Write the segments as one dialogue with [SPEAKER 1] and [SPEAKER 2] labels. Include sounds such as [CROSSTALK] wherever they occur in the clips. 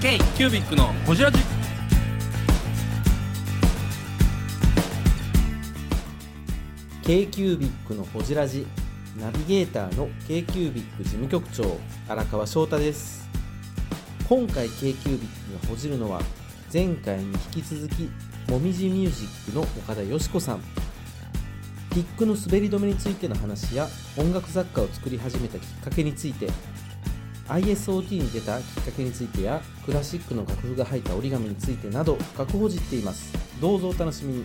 [SPEAKER 1] K キュービックのホジラジ。
[SPEAKER 2] K q u b i c のほじラジ。ナビゲーターの k q u b i c 事務局長荒川翔太です。今回 k q u b i c がほじるのは前回に引き続きもみじミュージックの岡田よし子さん。ピックの滑り止めについての話や音楽雑貨を作り始めたきっかけについて ISOT に出たきっかけについてやクラシックの楽譜が入った折り紙についてなど深くほじっています。どうぞお楽しみに。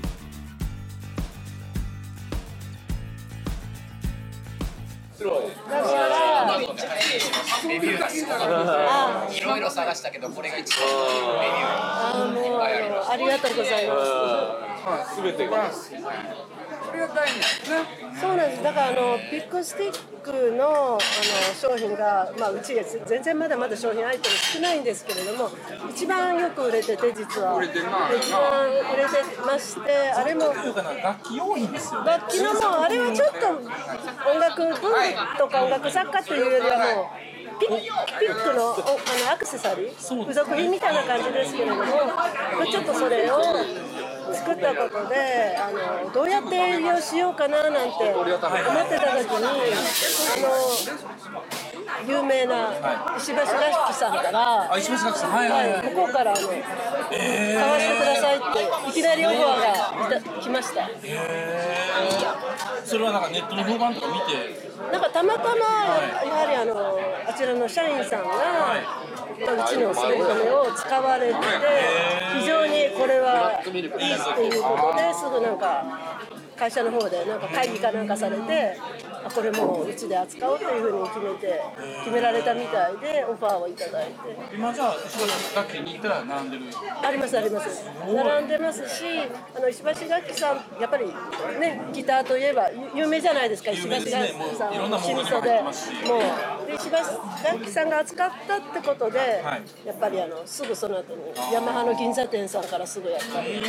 [SPEAKER 3] い。ろいろ探したけどこれが一番
[SPEAKER 4] ありがとうございます。
[SPEAKER 1] すべてが
[SPEAKER 4] そうなんです。だからあのピックスティックのあの商品がまあうちが全然まだまだ商品アイテム少ないんですけれども、一番よく売れてて実はで一番売れてまして、あれも
[SPEAKER 1] 楽器用品ですよ
[SPEAKER 4] 楽器のもうあれはちょっと音楽文具とか音楽作家というよりはもう。ピッピックのおあのアクセサリー？付属品みたいな感じですけれども、まあちょっとそれを作ったことであのどうやって営業しようかななんて思ってた時にあの有名な石橋らしきさんから
[SPEAKER 1] あ石橋楽器さん。はいはいはい。
[SPEAKER 4] 向こうからあの、買わせてくださいっていきなりオファーがいた来ました。
[SPEAKER 1] それはなんかネットの評判とか見て。
[SPEAKER 4] なんかたまたまやはりあのあちらの社員さんが、うちの滑り止めを使われてて非常にこれはいいっていうことですぐなんか会社の方でなんか会議かなんかされてあこれもううちで扱おうというふうに決めて決められたみたいでオファーをいただいて。
[SPEAKER 1] 今じゃあ石橋楽器に行ったら並んでる？
[SPEAKER 4] ありますあります。並んでますしあの石橋楽器さんやっぱりねギターといえば有有名じゃないですか石橋楽器
[SPEAKER 1] 有名ですね。
[SPEAKER 4] さん
[SPEAKER 1] もういろんなものにも
[SPEAKER 4] 老舗で
[SPEAKER 1] 入ってますし。
[SPEAKER 4] もうで石橋楽器さんが扱ったってことで、
[SPEAKER 1] はい。
[SPEAKER 4] やっぱりあのすぐその後にヤマハの銀座店さんからすぐやっぱりあの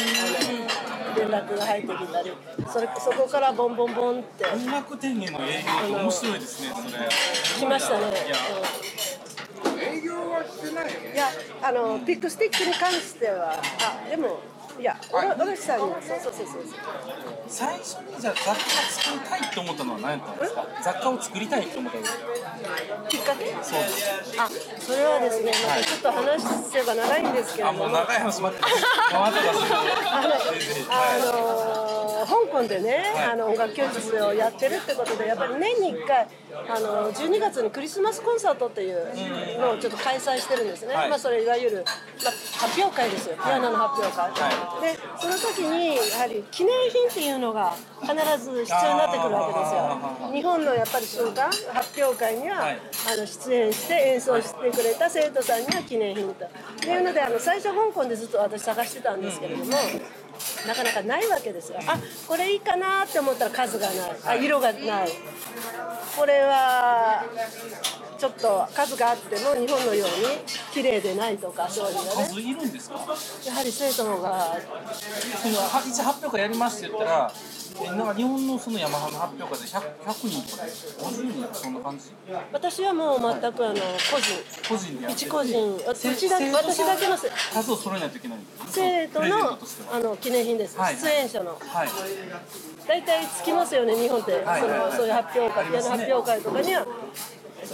[SPEAKER 4] 連絡が入ってきたりそれそこからボンボンボンって
[SPEAKER 1] 音楽店への営業面白いですねそれ。
[SPEAKER 4] 来ましたね。
[SPEAKER 1] いや。
[SPEAKER 4] いや、あのピックスティックに関しては、あ、でも、いや、おろおろしさんには、そうそうそうそう。そう。
[SPEAKER 1] 最初にじゃあ雑貨作りたいって思ったのは何やったんですか？雑貨を作りたいって思ったのは。
[SPEAKER 4] きっかけ？
[SPEAKER 1] そう。です
[SPEAKER 4] あ、それはですね、またちょっと話せば長いんですけれ
[SPEAKER 1] あ
[SPEAKER 4] ども。
[SPEAKER 1] もう長い話待っ [LAUGHS] てます回ってますよ
[SPEAKER 4] あの、あのー香港でね、
[SPEAKER 1] はい
[SPEAKER 4] あの音楽教室をやってるってことで、やっぱり年に1回、あの12月にクリスマスコンサートっていうのをちょっと開催してるんですね。
[SPEAKER 1] はい
[SPEAKER 4] まあそれいわゆる、まあ、発表会ですよ。ピアノの発表会。
[SPEAKER 1] は
[SPEAKER 4] で、その時にやはり記念品っていうのが必ず必要になってくるわけですよ。日本のやっぱり瞬間発表会には、
[SPEAKER 1] はい
[SPEAKER 4] あの出演して演奏してくれた生徒さんには記念品と。っていうのであの最初香港でずっと私探してたんですけれども。なかなかないわけですよ。あ、これいいかなって思ったら数がない。あ、色がない。これはちょっと数があっても日本のように綺麗でないとかそういうのね。
[SPEAKER 1] 数いるんですか？
[SPEAKER 4] やはり生徒のが
[SPEAKER 1] そのは一発表会やりますって言ったらえなんか日本のそのヤマハの発表会で 100, 100人とかで50人そんな感じ？
[SPEAKER 4] 私はもう全くあの個人。
[SPEAKER 1] 個人でやって
[SPEAKER 4] 一個人。う
[SPEAKER 1] せ
[SPEAKER 4] ちだけ私だけのせ。
[SPEAKER 1] 数を揃えないといけない
[SPEAKER 4] 生徒のあの記念品です、
[SPEAKER 1] はい
[SPEAKER 4] 出演者の。
[SPEAKER 1] はい。
[SPEAKER 4] 大体つきますよね日本って、
[SPEAKER 1] はい
[SPEAKER 4] そのそういう発表会ピアノ発表会とかには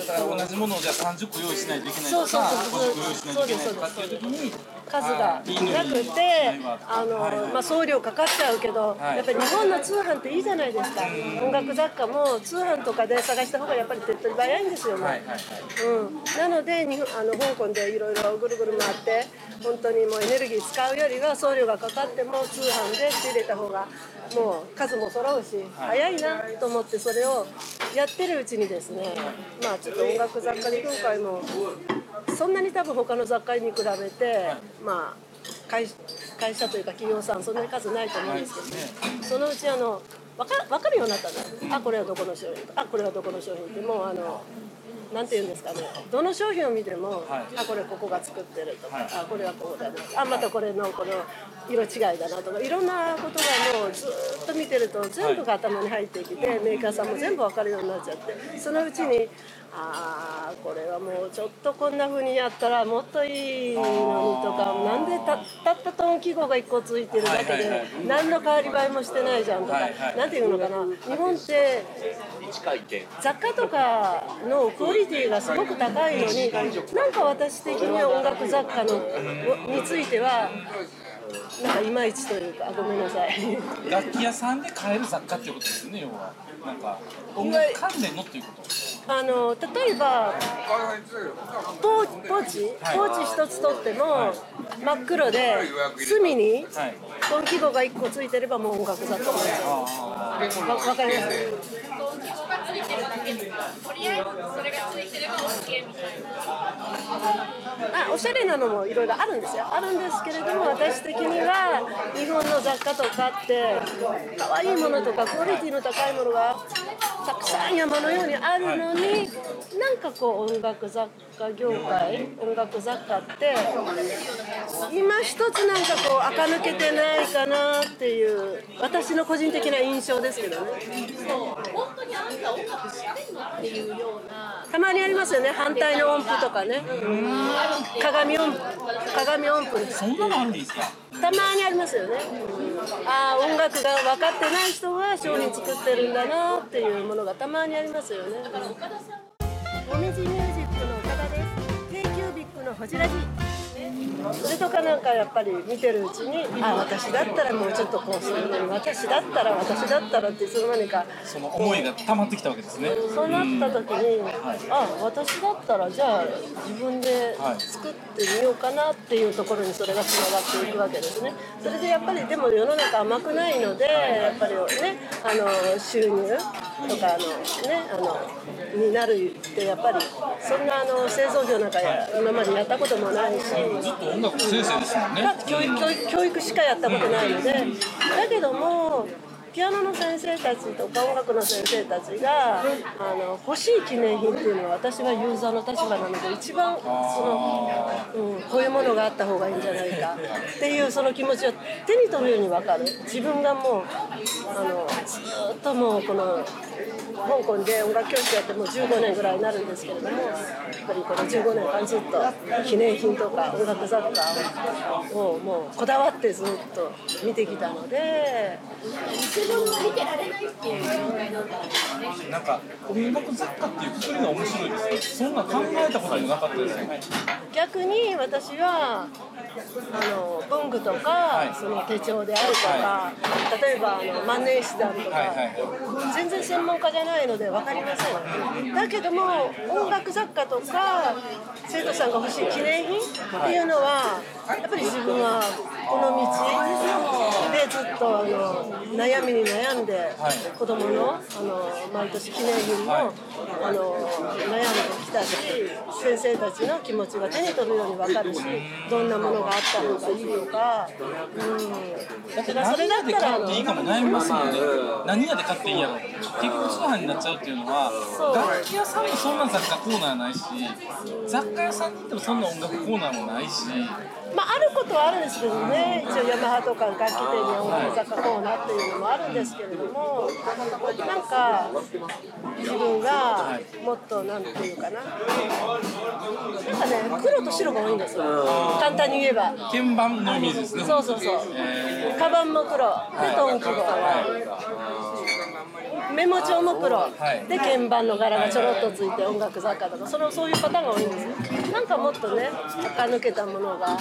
[SPEAKER 1] それから同じものをじゃあ30個用意しないといけないとか
[SPEAKER 4] そうそうそう
[SPEAKER 1] 50個用意しないといけないとかっていう時に
[SPEAKER 4] 数がなくてあの、まあ、送料かかっちゃうけど、
[SPEAKER 1] はい。
[SPEAKER 4] やっぱり日本の通販っていいじゃないですか、音楽雑貨も通販とかで探した方がやっぱり手っ取り早いんですよね、
[SPEAKER 1] はいはいはい。
[SPEAKER 4] うん、なので日本あの香港でいろいろぐるぐる回って本当にもうエネルギー使うよりは送料がかかっても通販で仕入れた方がもう数も揃うし、早いなと思ってそれをやってるうちにですねまあちょっと音楽雑貨業界もそんなに多分他の雑貨に比べてまあ会会社というか企業さんそんなに数ないと思うんですけど、そのうちあの分か分かるようになったの。あこれはどこの商品あこれはどこの商品って。もうあのなんて言うんですかね。どの商品を見ても、
[SPEAKER 1] はい。
[SPEAKER 4] あこれここが作ってるとか、
[SPEAKER 1] はい。
[SPEAKER 4] あこれはこうだなあまたこれのこの色違いだなとか。いろんなことがもうずーっと見てると全部が頭に入ってきて、メーカーさんも全部分かるようになっちゃって。そのうちにああこれはもうちょっとこんな風にやったらもっといいのにとかなんでたたったトン記号が1個ついてるだけで何の変わり映えもしてないじゃんとか、
[SPEAKER 1] はいはい
[SPEAKER 4] なんてい。うのかな日本って雑貨とかのクオリティがすごく高いのになんか私的には音楽雑貨のについてはなんかいまいちというかごめんなさい。
[SPEAKER 1] 楽器屋さんで買える雑貨っていうことですよね要は。なんか音楽関連のっていうこと
[SPEAKER 4] あの例えばポーポーチ？ポーチ一つ取っても真っ黒で隅に
[SPEAKER 1] はい。
[SPEAKER 4] トン記号が1個ついてればもう音楽雑貨なんですよ
[SPEAKER 1] あ
[SPEAKER 4] わわかります？あおしゃれなのもいろいろあるんですよ。あるんですけれども私的には日本の雑貨とかって可愛いものとかクオリティの高いものがたくさん山のようにあるのになんかこう音楽雑貨業界音楽雑貨って今一つなんかこう垢抜けてないかなっていう私の個人的な印象ですけどね。そう。本当にあんたたまにありますよね。反対の音符とかね。鏡音符。鏡音符
[SPEAKER 1] そんなのあるんです。か
[SPEAKER 4] たまにありますよね。ああ音楽が分かってない人が商品作ってるんだなっていうものがたまにありますよね。もみじミュージックの岡田です。K ービックのホジラジそれとかなんかやっぱり見てるうちにあ私だったらもうちょっとこうするのに私だったら私だったらっていつの間にか
[SPEAKER 1] その思いが溜まってきたわけですね。
[SPEAKER 4] そうなった時に、あ私だったらじゃあ自分で作ってみようかなっていうところにそれがつながっていくわけですね。それでやっぱりでも世の中甘くないのでやっぱりねあの収入とかあのねあのになるってやっぱりそんなあの製造業なんかや今までやったこともないし。
[SPEAKER 1] ずっと音楽の先生ですもんね。
[SPEAKER 4] 教育教育教育しかやったことないのでだけどもピアノの先生たちとか音楽の先生たちがあの欲しい記念品っていうのは私はユーザーの立場なので一番その、うん、こういうものがあった方がいいんじゃないか。っていうその気持ちを手に取るように分かる。自分がもうあのずっともうこの香港で音楽教室やってもう15年ぐらいになるんですけれどもやっぱりこの15年間ずっと記念品とか音楽雑貨をもうこだわってずっと見てきたので
[SPEAKER 1] なんか音楽雑貨っていうくくりが面白いですね。そんな考えたこともなかったですよね。
[SPEAKER 4] 逆に私はあの文具とか、
[SPEAKER 1] い。
[SPEAKER 4] その手帳であるとか、例えばあの万年筆であるとか、
[SPEAKER 1] はい。はい。
[SPEAKER 4] 全然専門家じゃないので分かりません。だけども音楽雑貨とか生徒さんが欲しい記念品っていうのはやっぱり自分はこの道でずっとあの悩みに悩んで子供のあの毎年記念品もあの悩んできたし先生たちの気持ちが手に取るように分かるしどんなものがあった方がいいとか、うん、
[SPEAKER 1] だって
[SPEAKER 4] だからそれだ
[SPEAKER 1] 何屋で
[SPEAKER 4] ったらあの
[SPEAKER 1] 買っていいかも悩みますもんね何屋で買っていいんやろ結局通販になっちゃうっていうのは楽器屋さんもそんな雑貨コーナーないし雑貨屋さんに行ってもそんな音楽コーナーもないし
[SPEAKER 4] まあ、あることはあるんですけどね、一応ヤマハとか楽器店には音楽雑貨コーナーっていうのもあるんですけれども、なんか自分がもっとなんていうかな、なんかね、黒と白が多いんですよ、簡単に言えば。
[SPEAKER 1] 鍵盤のイメージですね。
[SPEAKER 4] そうそうそう、
[SPEAKER 1] え
[SPEAKER 4] カバンも黒、でトン記号、メモ帳も黒、
[SPEAKER 1] い。
[SPEAKER 4] で鍵盤の柄がちょろっとついて音楽雑貨とかそのそういうパターンが多いんですよ。なんかもっとね垢抜けたものがあ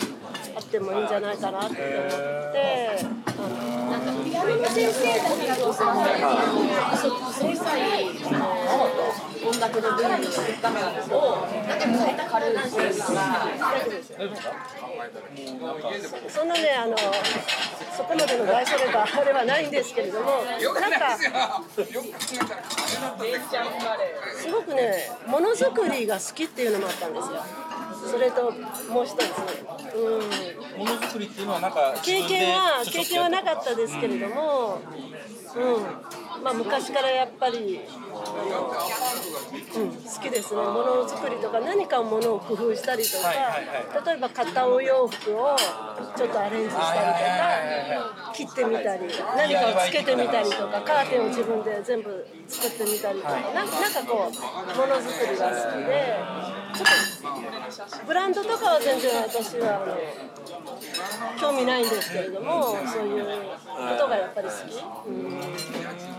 [SPEAKER 4] ってもいいんじゃないかなって思ってあのなんかピアノの先生だけがさ小さい音楽の分野のためをなんか変えた軽いなんていうのが大丈夫ですよそんなねあのそこまでの大それたあれはないんですけれどもなんかすごくねものづくりが好きっていうのもあったんですよそれともう一つ、うん、
[SPEAKER 1] ーものづくりっていうのはなんか
[SPEAKER 4] 経験は経験はなかったですけれども、うん、まあ、昔からやっぱりあの、うん、好きですね。ものづくりとか何かものを工夫したりとか、
[SPEAKER 1] はいはいは
[SPEAKER 4] 例えば買ったお洋服をちょっとアレンジしたりと
[SPEAKER 1] はいはいはいは
[SPEAKER 4] か切ってみたり何かをつけてみたりとかカーテンを自分で全部作ってみたりとか、なんなんかこうものづくりが好きでブランドとかは全然私はあの興味ないんですけれどもそういうことがやっぱり好き。うん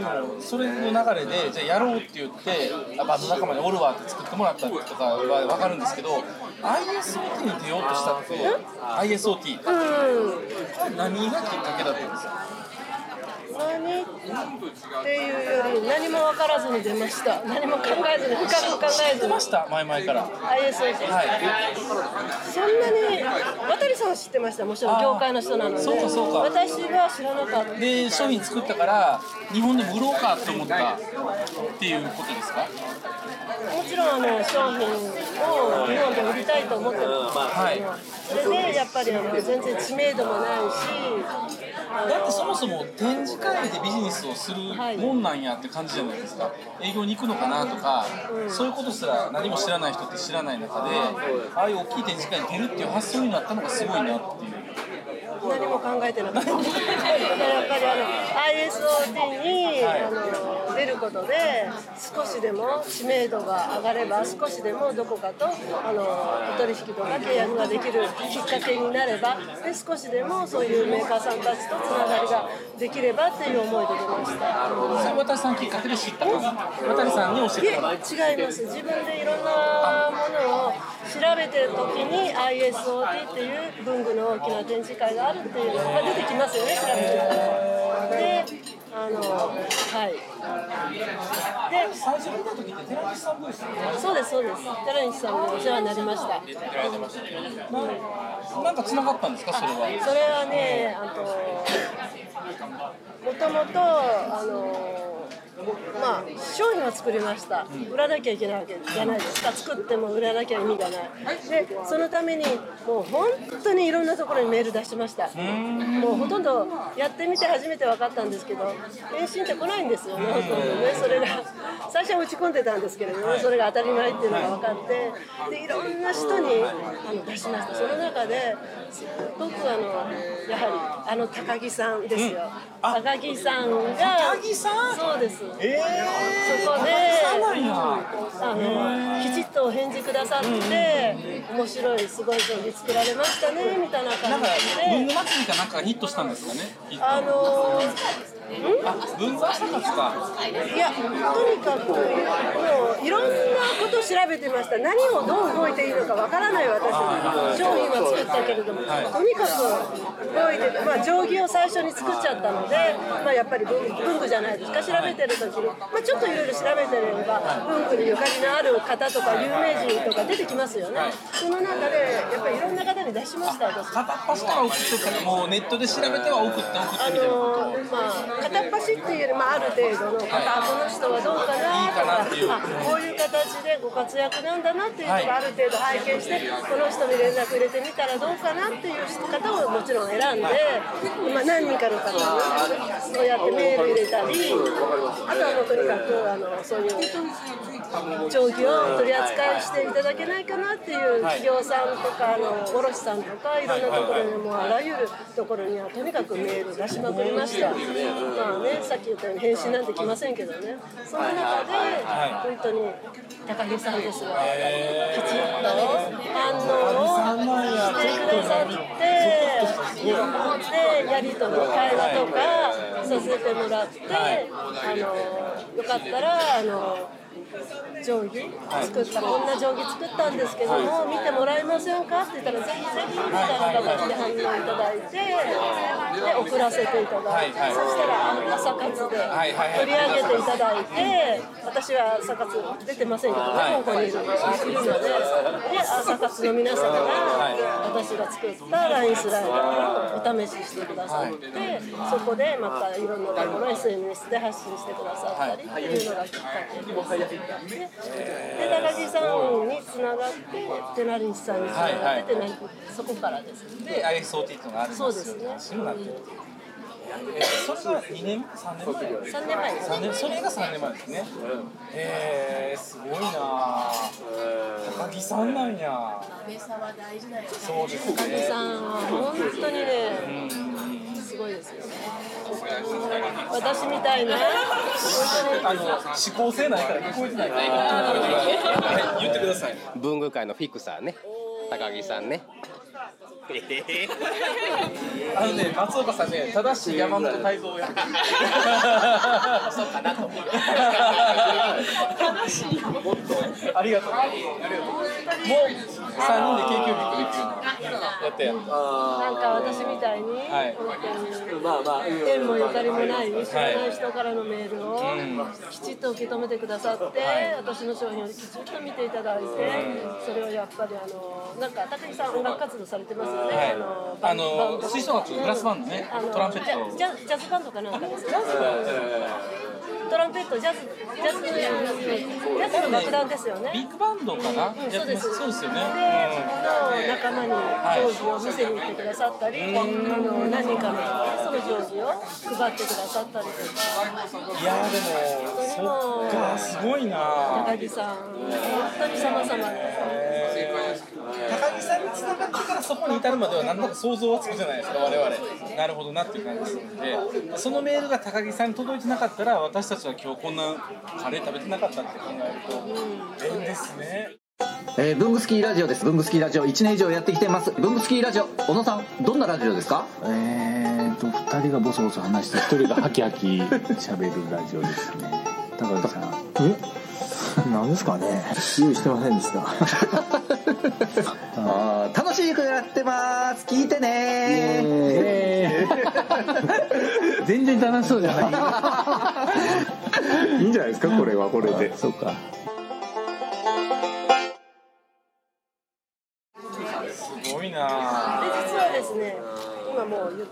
[SPEAKER 1] でもそれの流れでじゃあやろうって言ってあバンド仲間におるわって作ってもらったとかは分かるんですけど ISOT に出ようとしたって ISOT
[SPEAKER 4] うん。
[SPEAKER 1] 何がきっかけだったんですか？
[SPEAKER 4] 何っていうより何も分からずに出ました。何も考えずに深く考えずに。
[SPEAKER 1] ました前々から。
[SPEAKER 4] ISO
[SPEAKER 1] はい。
[SPEAKER 4] そんなに渡さんは知ってました？もちろん業界の人なので
[SPEAKER 1] そうかそうか。
[SPEAKER 4] 私は知らなかった。
[SPEAKER 1] で商品作ったから日本でも売ろうかって思ったっていうことですか？
[SPEAKER 4] もちろんあの商品を日本で売りたいと思ってます、
[SPEAKER 1] はい。
[SPEAKER 4] でやっぱりあの全然知名度もないし
[SPEAKER 1] だってそもそも展示会でビジネスをするもんなんやって感じじゃないですか。営業に行くのかなとか、そういうことすら何も知らない人って知らない中でああいう大きい展示会に出るっていう発想になったのがすごいなっていう。
[SPEAKER 4] 何も考えてなかった。[LAUGHS] やっぱりあの ISOT に、あの出ることで少しでも知名度が上がれば少しでもどこかとあのお取引とか契約ができるきっかけになればで少しでもそういうメーカーさんたちとつながりができればっていう思いで出ました。
[SPEAKER 1] それ渡さんきっかけで知ったの渡さんに教えてもら
[SPEAKER 4] 違います。自分でいろんなものを調べてる時に ISOT っていう文具の大きな展示会があるっていうのが出てきますよね調べてたらであのはい。で
[SPEAKER 1] 最初見た時って寺西さんですよね
[SPEAKER 4] そうですそうです。寺西さんにお世話になりました。
[SPEAKER 1] なんか繋がったんですか？それは。
[SPEAKER 4] それはねあともともとあのまあ商品は作りました。売らなきゃいけないわけじゃないですか。作っても売らなきゃ意味がない。でそのためにもう本当にいろんなところにメール出しました。もうほとんどやってみて初めて分かったんですけど返信って来ないんですよ。ねほとんどねそれが最初は打ち込んでたんですけれどもそれが当たり前っていうのが分かってでいろんな人にあの出しました。その中ですごくあのやはりあの高木さんですよ、高木さんが
[SPEAKER 1] 高木さん？
[SPEAKER 4] そうです
[SPEAKER 1] え
[SPEAKER 4] そこであのきちっとお返事くださって面白いすごい商品作られましたね。みたいな感
[SPEAKER 1] なんか文
[SPEAKER 4] じで
[SPEAKER 1] 具祭りかなんかがヒットしたんですかね。
[SPEAKER 4] あの
[SPEAKER 1] あ文具朝活か？
[SPEAKER 4] いやとにかくもういろんなことを調べてました。何をどう動いていいのかわからない私商品は作ったけれども、とにかく動いてて、まあ、定規を最初に作っちゃったので、まあ、やっぱり文文具じゃないですか調べてる時に、まあ、ちょっといろいろ調べてれば文具にゆかりのある方とか有名人とか出てきますよね、その中でやっぱりいろんな方に出しました私。
[SPEAKER 1] 片っ端から送ってもうネットで調べては送って送って
[SPEAKER 4] あ
[SPEAKER 1] みたいな
[SPEAKER 4] のまあ、片っ端っていうより、まあ、ある程度の方、あこの人はどうかなとかあこういう形でご活躍なんだなっていうのがある程度拝見して、この人に連絡入れてみたらどうかなっていう方をもちろん選んで、まあ、何人かの方にそうやってメール入れたりあとはもうとにかくあのそういう定規を取り扱いしていただけないかなっていう企業さんとかあの卸さんとかいろんなところにもうあらゆるところにはとにかくメール出しまくりましたまあねさっき言ったように返信なんて来ませんけどね。その中で本当に高木さんですよきちっと反応をしてくださってでやり取り会話とかさせてもらって、あのよかったらあの定規？作った、こんな定規作ったんですけども、見てもらえませんかって言ったらぜひぜひみたいな形で反応いただいて、で送らせていただいて、そしたら朝活で取り上げていただいて、私は朝活出てませんけどね、ここにいるいるので、で朝活の皆様が私が作った LINE スライダーをお試ししてくださって、そこでまたいろんなところ SNS で発信してくださったりっていうのがきっかけです。で高木さんにつながって手成西さんにつながって手成そこからです
[SPEAKER 1] で ISOT っていうのがあるんですよ
[SPEAKER 4] そうですね。
[SPEAKER 1] そうなってるえそれが2年3年前。
[SPEAKER 4] 3年前。です
[SPEAKER 1] 3年それが3年前。ですねへえすごいな高木さんなんやそうですね
[SPEAKER 4] 高木さんは本当にねすごいですよね。私みたいな
[SPEAKER 1] あの思考性ないから聞こえてないから。はい言ってください
[SPEAKER 3] 文具界のフィクサーね。高木さんね。
[SPEAKER 1] あのね松岡さんね正しい山本泰造をや。ってる
[SPEAKER 3] そうかなと思う。
[SPEAKER 1] ありがとう。ありがとう。もう三人で K キュービックできるのやってや。
[SPEAKER 4] なんか私みたいに
[SPEAKER 1] はい
[SPEAKER 4] 本当に縁もゆかりもない知らない人からのメールをきちっと受け止めてくださって私の商品をきちっと見ていただいてそれをやっぱりあのなんか高木さん音楽活動されてますよね
[SPEAKER 1] はい
[SPEAKER 4] あの。
[SPEAKER 1] あの吹奏楽ブラスバンドね
[SPEAKER 4] あの。
[SPEAKER 1] トランペット。
[SPEAKER 4] ジャジャジャズバンドかなんかですね。トランペットジャズジャズジャズの楽団ですよね。
[SPEAKER 1] ビッグバンドかな？
[SPEAKER 4] うんそうです。
[SPEAKER 1] そうですよね。
[SPEAKER 4] の仲間に定規を見せに行ってくださったり、あの何人かのその定規を配ってくださったりとか、
[SPEAKER 1] いやーでもそっかすごいな。
[SPEAKER 4] 高木さん、本当に様々で。
[SPEAKER 1] 高木さんに繋がってからそこに至るまでは何だか想像はつくじゃないですか我々。なるほどなっていう感じするんで、そのメールが高木さんに届いてなかったら私たちは今日こんなカレー食べてなかったって考えると縁ですね。
[SPEAKER 5] えー、ブングスキーラジオです。ブングスキーラジオ1年以上やってきてます。ブングスキーラジオ、小野さん、どんなラジオですか？
[SPEAKER 6] えーと、二人がボソボソ話して、一人がハキハキ喋るラジオですね。高木さん。え？何ですかね？用意してませんでした。[LAUGHS]
[SPEAKER 5] あー楽しくやってます。聞いてね
[SPEAKER 6] えー [LAUGHS] 全然楽しそうじゃない。[LAUGHS] いいんじゃないですか？これはこれで。そうか。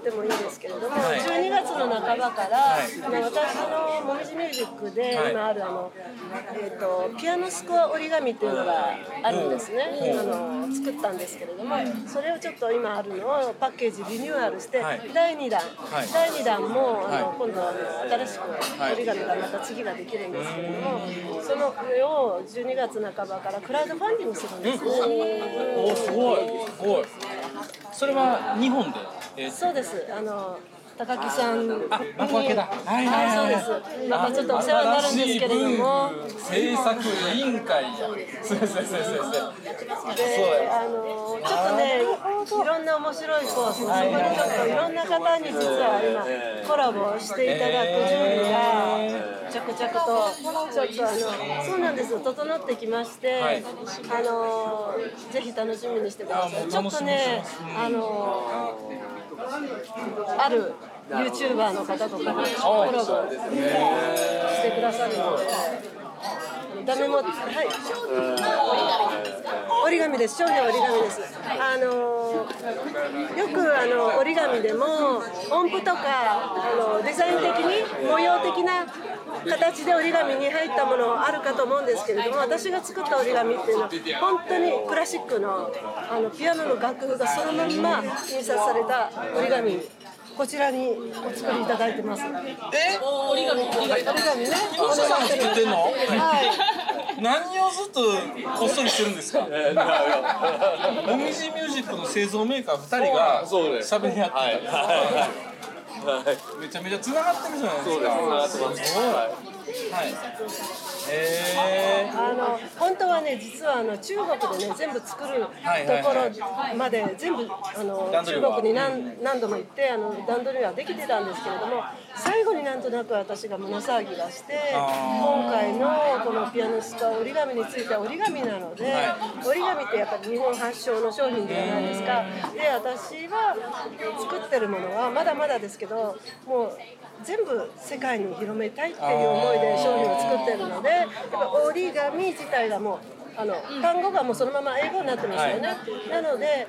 [SPEAKER 4] ってもいいですけれども、
[SPEAKER 1] はい。
[SPEAKER 4] 12月の半ばから、
[SPEAKER 1] はい。
[SPEAKER 4] あの私のもみじミュージックで
[SPEAKER 1] はい。
[SPEAKER 4] 今あるあの、えー、とピアノスコア折り紙っていうのがあるんですね、あの作ったんですけれども、それをちょっと今あるのをパッケージリニューアルして、
[SPEAKER 1] はい。
[SPEAKER 4] 第2弾、
[SPEAKER 1] はい。
[SPEAKER 4] 第2弾もあの、
[SPEAKER 1] はい。
[SPEAKER 4] 今度はあの新しく折り紙がまた次ができるんですけれども、その上を12月半ばからクラウドファンディングするんですね。
[SPEAKER 1] おーすごい。すごい。それは日本で？えー
[SPEAKER 4] そうです。あの高木さんに
[SPEAKER 1] あ幕開けだはいはいはい
[SPEAKER 4] はいそうです。またちょっとお世話になるんですけれども、
[SPEAKER 1] 制作委員会や。そうそうそうそうそう。
[SPEAKER 4] で、あのちょっとね、いろんな面白いコース、そこにちょっといろんな方に実は今コラボしていただく準備が着々とちょっとあのそうなんですよ整ってきまして、
[SPEAKER 1] はい
[SPEAKER 4] あのぜひ楽しみにしてください。ちょっとね、あのある YouTuber の方とかにコラボしてくださるので。ダメも、はい。折り紙です。商品は折り紙です。あのよくあの折り紙でも音符とかあのデザイン的に模様的な形で折り紙に入ったものあるかと思うんですけれども、私が作った折り紙っていうのは本当にクラシックのあのピアノの楽譜がそのまんま印刷された折り紙。こちらにお作りいただいてます。
[SPEAKER 1] え？
[SPEAKER 4] 折り紙、折り紙？ね。
[SPEAKER 1] おさん作ってんの？
[SPEAKER 4] はい。
[SPEAKER 1] 何をずっとこっそりしてるんですか？[LAUGHS] もみじミュージックの製造メーカー二人が喋り合ってた。めちゃめちゃ繋がってるじゃないですか。すごい。
[SPEAKER 4] 印刷をされて。
[SPEAKER 1] へ
[SPEAKER 4] あの本当はね実はあの中国でね全部作るところまで全部あの中国に何何度も行ってあの段取りはできてたんですけれども最後になんとなく私が胸騒ぎがして今回のこのピアノスカ折り紙については折り紙なので折り紙ってやっぱり日本発祥の商品ではないですか。で私は作ってるものはまだまだですけどもう全部世界に広めたいっていう思いで商品を作ってるのでやっぱ折り紙自体がもうあの単語がもうそのまま英語になってますよね。なので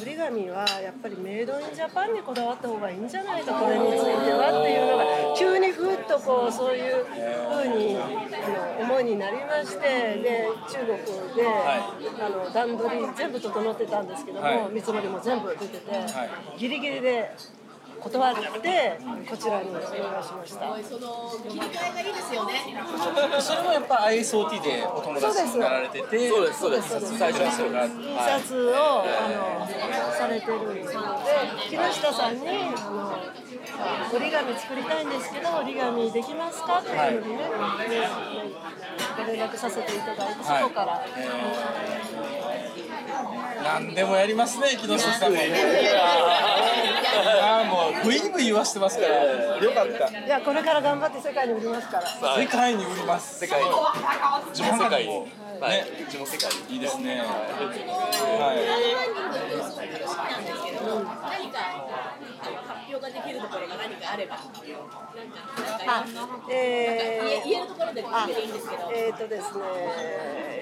[SPEAKER 4] 折り紙はやっぱりメイドインジャパンにこだわった方がいいんじゃないかこれについてはっていうのが急にふっとこうそういう風にあの思いになりましてで中国で、あの段取り全部整ってたんですけども、
[SPEAKER 1] はい。
[SPEAKER 4] 見積もりも全部出てて、ギリギリで断ってこちらにお願いしました。
[SPEAKER 7] その切り替えがいいですよね。
[SPEAKER 1] それもやっぱ ISOT でお友達になられてて
[SPEAKER 8] そうですそうです最初はそれが
[SPEAKER 4] 印刷を、あのされてるので木下さんにあの折り紙作りたいんですけど折り紙できますかっていうのでね、ご連絡させていただいて、そこから。
[SPEAKER 1] 何でもやりますね木下さんもああもうブイブイ言わしてますからよかった
[SPEAKER 4] いやこれから頑張って世界に売りますから。
[SPEAKER 1] 世界に売ります世界に自分
[SPEAKER 8] 世界
[SPEAKER 1] も
[SPEAKER 8] はい
[SPEAKER 1] ね
[SPEAKER 8] うちも世界
[SPEAKER 1] いいですねはい
[SPEAKER 7] 何か発表ができるところが何かあれば。
[SPEAKER 4] あ、えー、
[SPEAKER 7] 言えるところで聞いていいんですけど。
[SPEAKER 4] えーとですね。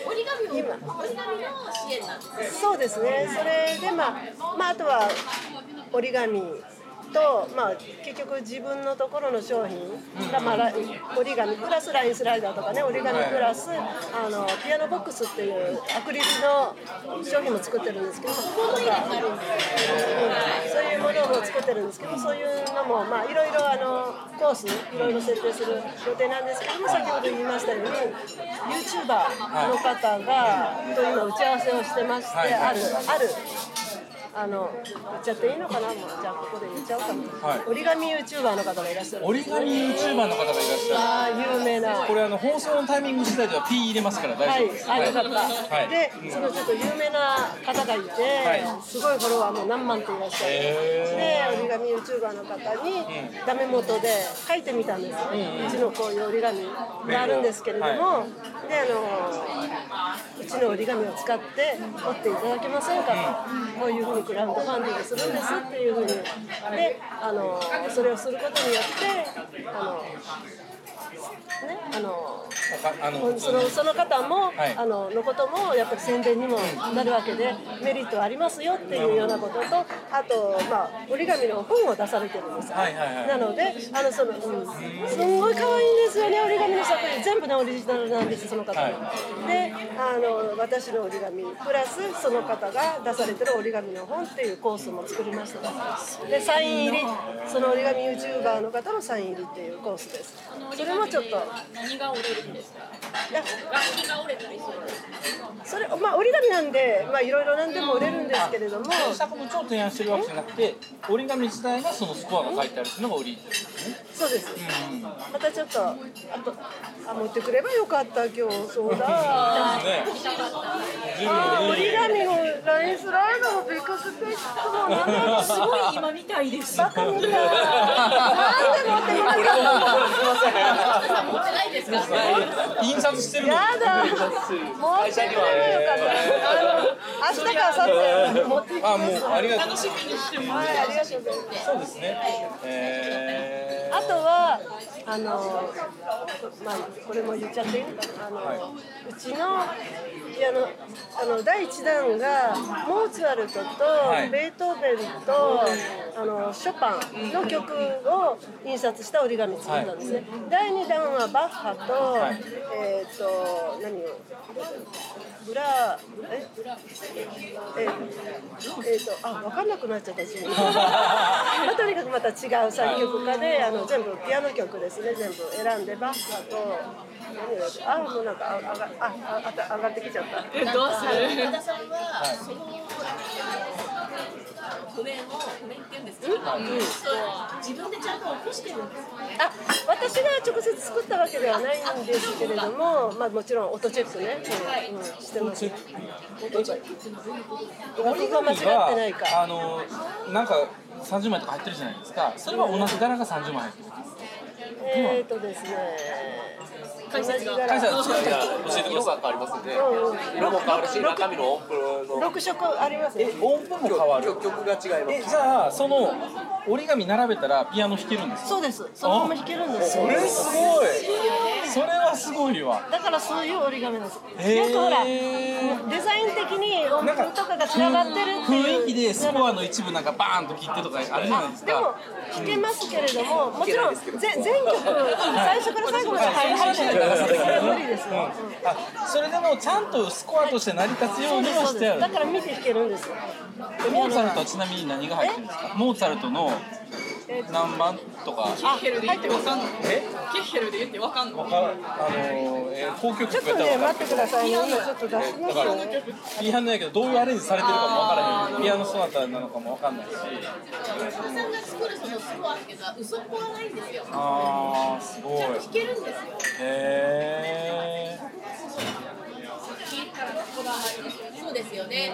[SPEAKER 7] 折り紙を折り紙の支援なんです。
[SPEAKER 4] そうですね。それでまあまああとは折り紙とまあ結局自分のところの商品がまあラ折り紙プラスラインスライダーとかね折り紙プラスあのピアノボックスっていうアクリルの商品も作ってるんですけどとか、うんそういうものも作ってるんですけどそういうのもまあいろいろあのコースいろいろ設定する予定なんですけども先ほど言いましたように YouTuber の方がと今打ち合わせをしてまして、
[SPEAKER 1] はい。
[SPEAKER 4] あるあるあの言っちゃっていいのかなもうじゃあここで言っちゃおうかな、
[SPEAKER 1] はい。
[SPEAKER 4] 折り紙 YouTuber の方がいらっしゃる。
[SPEAKER 1] 折り紙 YouTuber の方がいらっしゃ
[SPEAKER 4] ああ有名な。
[SPEAKER 1] るこれあの放送のタイミング次第では P 入れますから
[SPEAKER 4] はい
[SPEAKER 1] 大丈夫。です、
[SPEAKER 4] あよかった、
[SPEAKER 1] はい。
[SPEAKER 4] でそのちょっと有名な方がいて、すごいフォロワーも何万っていらっしゃる、で折り紙 YouTuber の方にダメ元で書いてみたんですよ、うちのこういう折り紙があるんですけれども、であのうちの折り紙を使って折っていただけませんかと、こういうふうにクラウドファンディングするんですっていうふうに。であのそれをすることによってあのねあの
[SPEAKER 1] あの
[SPEAKER 4] そのその方も、
[SPEAKER 1] はい。
[SPEAKER 4] あののこともやっぱり宣伝にもなるわけでメリットありますよっていうようなこととあと、まあ、折り紙の本を出されてるんです。よ、
[SPEAKER 1] はいはいはい。
[SPEAKER 4] なのであのその、うん、すんごい可愛いんですよね折り紙の作品。全部ねオリジナルなんですその方の、であの私の折り紙。プラスその方が出されてる折り紙の本っていうコースも作りました。でサイン入り。その折り紙 YouTuber の方のサイン入りっていうコースです。それもちょっと。
[SPEAKER 7] 何が折れるんですか？
[SPEAKER 4] いや。
[SPEAKER 7] 楽器が折れたりする。
[SPEAKER 4] それまあ折り紙なんでまあいろいろ何でも売れるんですけれども。
[SPEAKER 1] 制作の超提案してるわけじゃなくて折り紙自体がそのスコアが書いてあるっていうのが売りですね。
[SPEAKER 4] そうです。またちょっとあとあ持ってくればよかった今日。そうだ。あ
[SPEAKER 1] ね
[SPEAKER 4] 折り紙のラインスライダーもビッグスペックもなんか
[SPEAKER 7] すごい今みたいです。[LAUGHS]
[SPEAKER 4] バカみたい。なんで持ってき [LAUGHS] ました
[SPEAKER 7] 持ってないですか。
[SPEAKER 1] 印刷してるの。
[SPEAKER 4] やだ。持ってくればよかった。明日か明後日
[SPEAKER 1] あもうありがとう。
[SPEAKER 7] 楽しみにしてます。
[SPEAKER 4] はいありがとうございます。
[SPEAKER 1] そうですね。え
[SPEAKER 4] あとはあのまあこれも言っちゃっていい？のかなあの、うちのピアノあの第一弾がモーツァルトと
[SPEAKER 1] い。
[SPEAKER 4] ベートーベンと、あのショパンの曲を印刷した折り紙作ったんですね、第二弾はバッハと、えっ、と何を？ブラえええー、とあ分かんなくなっちゃった自分。[LAUGHS] まあ、とにかくまた違う作曲家であの全部ピアノ曲ですね全部選んでバッハとあもうなんかああがあああ上がってきちゃった。
[SPEAKER 7] えどうする？
[SPEAKER 4] 和田さん
[SPEAKER 7] はその譜面を譜面って言うんですけど、自分でちゃんと起こしてるんです
[SPEAKER 4] あ私が直接作ったわけではないんですけれども、まあもちろん音チェックね、うん、してます。音チェック。
[SPEAKER 1] 折り紙があのなんか30枚とか入ってるじゃないですか。それは同じ柄が30枚入ってる。
[SPEAKER 4] えっ、ー、とですね。
[SPEAKER 1] 解説が解説教えてください。
[SPEAKER 8] 色が変わりますんで、色も変わるし中身の音符の
[SPEAKER 4] 六色ありますね。
[SPEAKER 1] 音符も変わる？
[SPEAKER 8] 曲が違います。
[SPEAKER 1] えじゃあその折り紙並べたらピアノ弾けるんです
[SPEAKER 4] そうです。そのまま弾けるんです
[SPEAKER 1] それすごい。それはすごいわ。
[SPEAKER 4] だからそういう折り紙なんです。なんかほらデザイン的に音符とかが繋がってるっていう。
[SPEAKER 1] 雰囲気でスコアの一部なんかバーンと切ってとかあるじゃないですか。
[SPEAKER 4] でも弾けますけれども、もちろん全全曲最初から最後まで入無理ですよ、
[SPEAKER 1] あそれでもちゃんとスコアとして成り立つようにはしてある。
[SPEAKER 4] だから見て弾けるんですよ。
[SPEAKER 1] モーツァルトはちなみに何が入ってるんですか？モーツァルトの何番とか。
[SPEAKER 7] キッヘルで言ってわかんのえ？キッヘルで言ってわかんの？
[SPEAKER 1] わかあのー、えー、曲
[SPEAKER 4] ちょっとね待ってください今ちょっと出します。よ
[SPEAKER 1] ピアノやけどどういうアレンジされてるかもわからへん。ピアノソナタなのかもわかんないし。
[SPEAKER 7] さんが作るそのスコアっていうのは嘘っぽはないんですよ。
[SPEAKER 1] ああすごい。
[SPEAKER 7] ちゃんと弾けるんですよ。
[SPEAKER 1] へえ
[SPEAKER 7] そうですよね。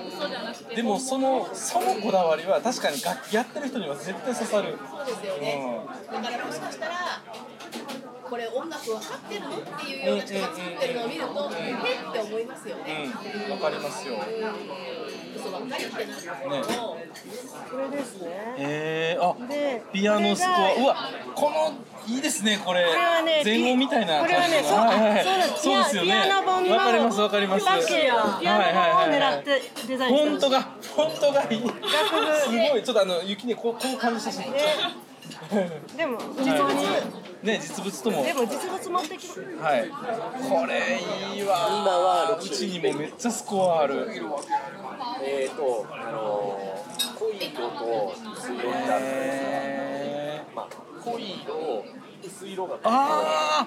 [SPEAKER 1] でもそのそのこだわりは確かに楽器やってる人には絶対刺さる。
[SPEAKER 7] そうですよね。うん、だからもしかしたらこれ音楽分かってるのっていうような人が作ってるのを見ると、えって思いますよね。
[SPEAKER 1] うん、わかりますよ。
[SPEAKER 7] 嘘ばっかりってなんですけど。
[SPEAKER 4] これですね。
[SPEAKER 1] へえー、あ、ピアノスコア。うわ、このいいですねこれ。
[SPEAKER 4] これはね、
[SPEAKER 1] 前後みたいな
[SPEAKER 4] これはね、そう、
[SPEAKER 1] はいはい、
[SPEAKER 4] そうです。よね。ピアノ本の
[SPEAKER 1] わかりますわかります。
[SPEAKER 4] ピアノ本を狙ってデザイン
[SPEAKER 1] フォントがフォントがいい。すごい。ちょっとあの雪にこうこう感じさせて。
[SPEAKER 4] でも実物。
[SPEAKER 1] ね実物とも。
[SPEAKER 4] でも実物持ってきて
[SPEAKER 1] はい。これいいわ
[SPEAKER 8] 今は
[SPEAKER 1] うちにもめっちゃスコアある。
[SPEAKER 8] えっ、ー、とあの濃い色と薄い色ってあるんですまあ濃い色薄い色が
[SPEAKER 1] あ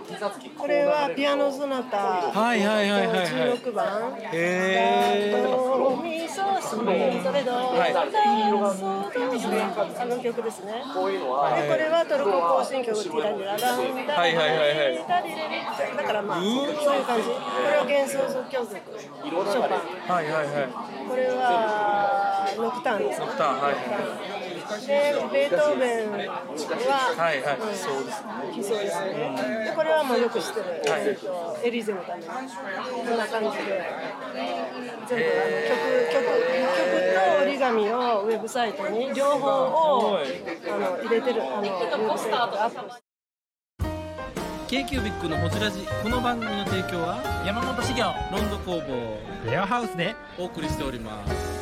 [SPEAKER 4] これはピアノソナタ。
[SPEAKER 1] はいはいはいはい
[SPEAKER 4] 16番
[SPEAKER 1] へえ
[SPEAKER 4] ドミソシミソレドあの曲ですね。
[SPEAKER 8] こういうのは
[SPEAKER 4] でこれはトルコ行進曲ティラリラランダ
[SPEAKER 1] はいはいはいはい。
[SPEAKER 4] だからまあそういう感じ。これは幻想即興曲ショパン。
[SPEAKER 1] はいはいはい。
[SPEAKER 4] これはノクターンです
[SPEAKER 1] ノクターンはい。
[SPEAKER 4] でベートーベンは
[SPEAKER 1] はいはい、うん、そうですね。
[SPEAKER 4] そうですね、でこれはもうよく知ってる、はい、えーと、エリーゼのためにこんな感じで。全部あの曲曲曲と折り紙をウェブサイトに両方をあの入れてるあのウェブサイトでアップして
[SPEAKER 2] k q b i c のほじラジこの番組の提供は
[SPEAKER 9] 山本資源
[SPEAKER 2] ロンド工房。
[SPEAKER 9] レアハウスで。
[SPEAKER 2] お送りしております